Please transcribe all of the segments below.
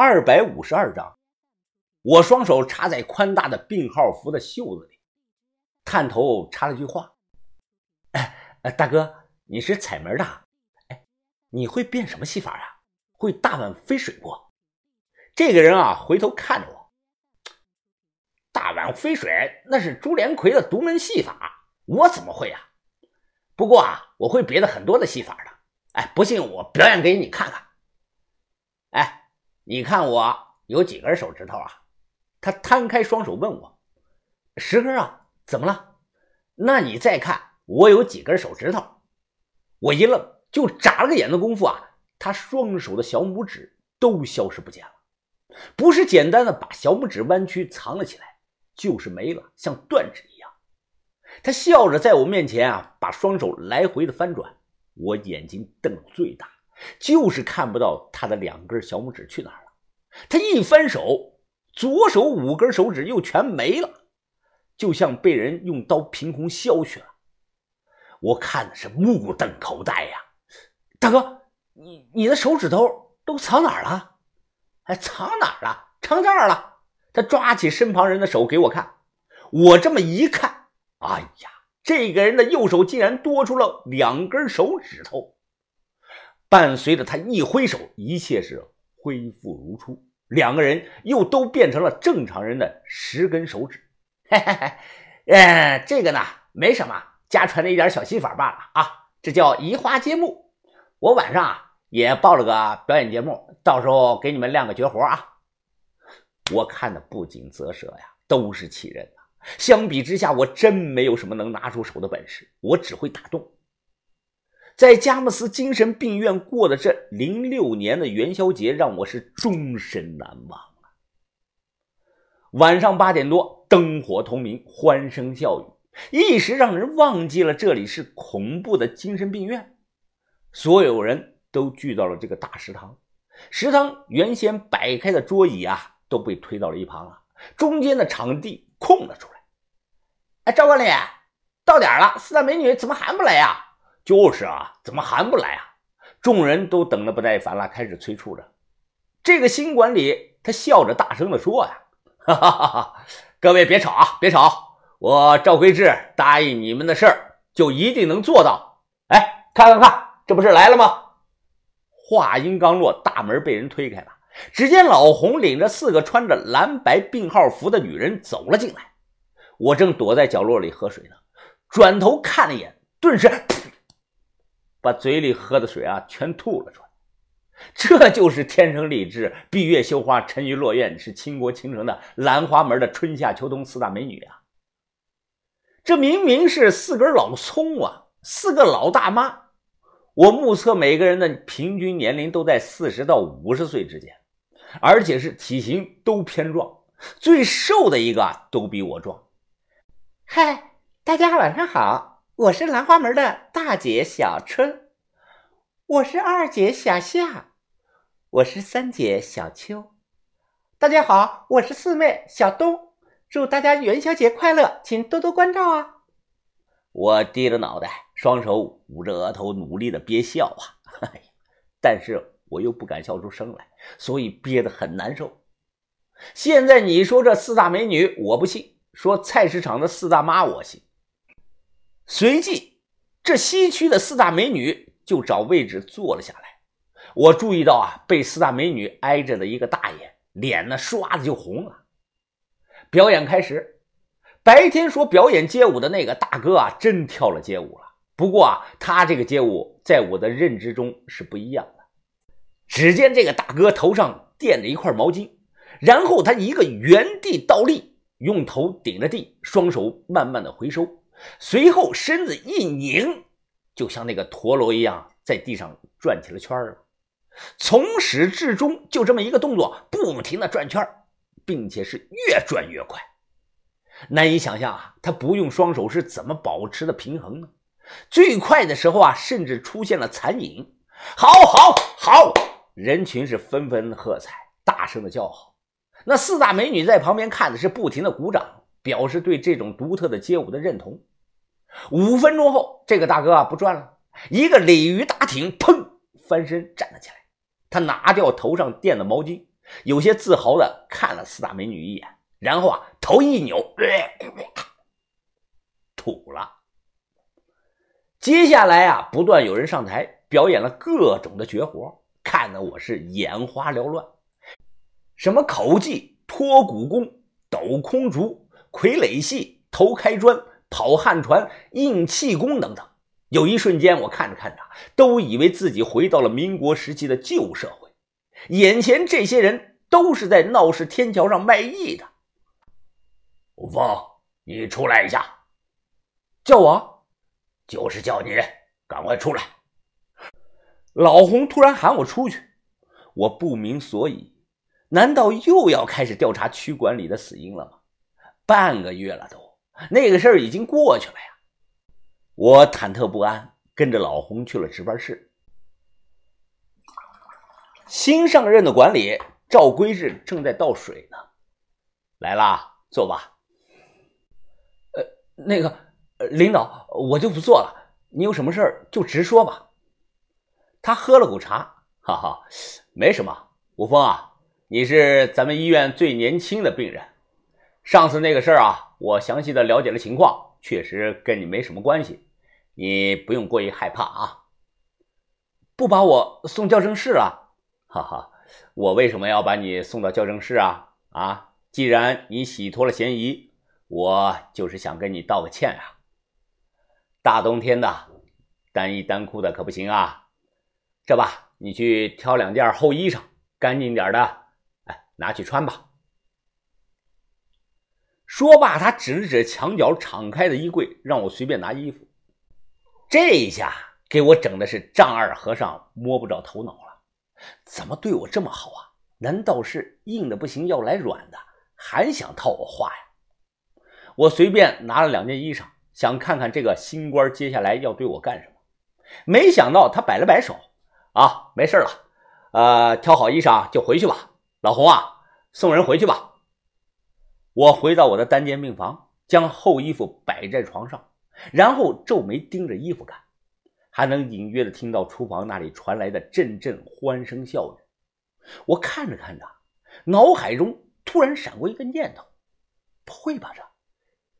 二百五十二章。我双手插在宽大的病号服的袖子里，探头插了句话：“哎，大哥，你是彩门的？哎，你会变什么戏法啊？会大碗飞水不？”这个人啊，回头看着我：“大碗飞水那是朱连魁的独门戏法，我怎么会啊？不过啊，我会别的很多的戏法的。哎，不信我表演给你看看。你看我有几根手指头啊？”他摊开双手问我：“十根啊？怎么了？那你再看我有几根手指头？”我一愣，就眨了个眼的功夫啊，他双手的小拇指都消失不见了。不是简单的把小拇指弯曲藏了起来，就是没了，像断指一样。他笑着在我面前啊，把双手来回的翻转。我眼睛瞪得最大，就是看不到他的两根小拇指去哪儿了。他一翻手。左手五根手指又全没了，就像被人用刀凭空削去了。我看的是目瞪口呆呀！大哥，你你的手指头都藏哪儿了？哎，藏哪儿了？藏这儿了。他抓起身旁人的手给我看，我这么一看，哎呀，这个人的右手竟然多出了两根手指头。伴随着他一挥手，一切是恢复如初。两个人又都变成了正常人的十根手指，嘿嘿嘿，呃，这个呢没什么，家传的一点小心法罢了啊，这叫移花接木。我晚上啊也报了个表演节目，到时候给你们亮个绝活啊。我看的不仅啧舌呀，都是气人呐。相比之下，我真没有什么能拿出手的本事，我只会打洞。在佳木斯精神病院过的这零六年的元宵节，让我是终身难忘啊！晚上八点多，灯火通明，欢声笑语，一时让人忘记了这里是恐怖的精神病院。所有人都聚到了这个大食堂，食堂原先摆开的桌椅啊，都被推到了一旁了，中间的场地空了出来。哎，赵管理，到点了，四大美女怎么还不来呀？就是啊，怎么还不来啊？众人都等得不耐烦了，开始催促着。这个新管理他笑着大声地说：“呀，哈哈哈哈各位别吵啊，别吵！我赵贵志答应你们的事儿，就一定能做到。哎，看看看，这不是来了吗？”话音刚落，大门被人推开了，只见老洪领着四个穿着蓝白病号服的女人走了进来。我正躲在角落里喝水呢，转头看了一眼，顿时。把嘴里喝的水啊全吐了出来，这就是天生丽质、闭月羞花、沉鱼落雁，是倾国倾城的兰花门的春夏秋冬四大美女啊！这明明是四根老葱啊，四个老大妈。我目测每个人的平均年龄都在四十到五十岁之间，而且是体型都偏壮，最瘦的一个都比我壮。嗨，大家晚上好。我是兰花门的大姐小春，我是二姐小夏，我是三姐小秋。大家好，我是四妹小冬。祝大家元宵节快乐，请多多关照啊！我低着脑袋，双手捂着额头，努力的憋笑啊，但是我又不敢笑出声来，所以憋得很难受。现在你说这四大美女，我不信；说菜市场的四大妈，我信。随即，这西区的四大美女就找位置坐了下来。我注意到啊，被四大美女挨着的一个大爷脸呢，唰的就红了。表演开始，白天说表演街舞的那个大哥啊，真跳了街舞了。不过啊，他这个街舞在我的认知中是不一样的。只见这个大哥头上垫着一块毛巾，然后他一个原地倒立，用头顶着地，双手慢慢的回收。随后身子一拧，就像那个陀螺一样，在地上转起了圈儿。从始至终就这么一个动作，不停的转圈儿并且是越转越快。难以想象啊，他不用双手是怎么保持的平衡呢？最快的时候啊，甚至出现了残影。好，好，好！人群是纷纷喝彩，大声的叫好。那四大美女在旁边看的是不停的鼓掌。表示对这种独特的街舞的认同。五分钟后，这个大哥啊不转了，一个鲤鱼打挺，砰，翻身站了起来。他拿掉头上垫的毛巾，有些自豪的看了四大美女一眼，然后啊，头一扭，吐了。接下来啊，不断有人上台表演了各种的绝活，看得我是眼花缭乱。什么口技、脱骨功、抖空竹、傀儡戏、头开砖、跑旱船、硬气功等等。有一瞬间，我看着看着，都以为自己回到了民国时期的旧社会。眼前这些人都是在闹市天桥上卖艺的。吴峰，你出来一下。叫我，就是叫你，赶快出来。老洪突然喊我出去，我不明所以。难道又要开始调查区管里的死因了吗？半个月了都，那个事儿已经过去了呀。我忐忑不安，跟着老洪去了值班室。新上任的管理赵归日正在倒水呢，来啦，坐吧。呃，那个领导，我就不坐了，你有什么事儿就直说吧。他喝了口茶，哈哈，没什么。吴峰啊，你是咱们医院最年轻的病人，上次那个事儿啊，我详细的了解了情况，确实跟你没什么关系。你不用过于害怕啊！不把我送校正室了？哈哈，我为什么要把你送到校正室啊？啊，既然你洗脱了嫌疑，我就是想跟你道个歉啊！大冬天的，单衣单裤的可不行啊！这吧，你去挑两件厚衣裳，干净点的，哎，拿去穿吧。说罢，他指了指墙角敞开的衣柜，让我随便拿衣服。这一下给我整的是丈二和尚摸不着头脑了，怎么对我这么好啊？难道是硬的不行要来软的，还想套我话呀？我随便拿了两件衣裳，想看看这个新官接下来要对我干什么。没想到他摆了摆手，啊，没事了，呃，挑好衣裳就回去吧。老洪啊，送人回去吧。我回到我的单间病房，将厚衣服摆在床上。然后皱眉盯着衣服看，还能隐约的听到厨房那里传来的阵阵欢声笑语。我看着看着，脑海中突然闪过一个念头：不会吧，这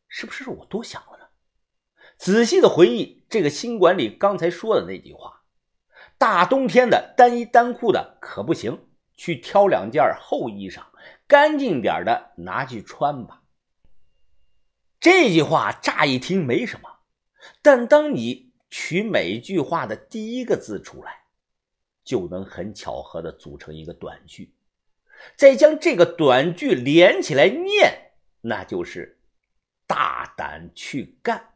是不是我多想了呢？仔细的回忆这个新管理刚才说的那句话：“大冬天的，单衣单裤的可不行，去挑两件厚衣裳，干净点的拿去穿吧。”这句话乍一听没什么，但当你取每句话的第一个字出来，就能很巧合的组成一个短句，再将这个短句连起来念，那就是大胆去干。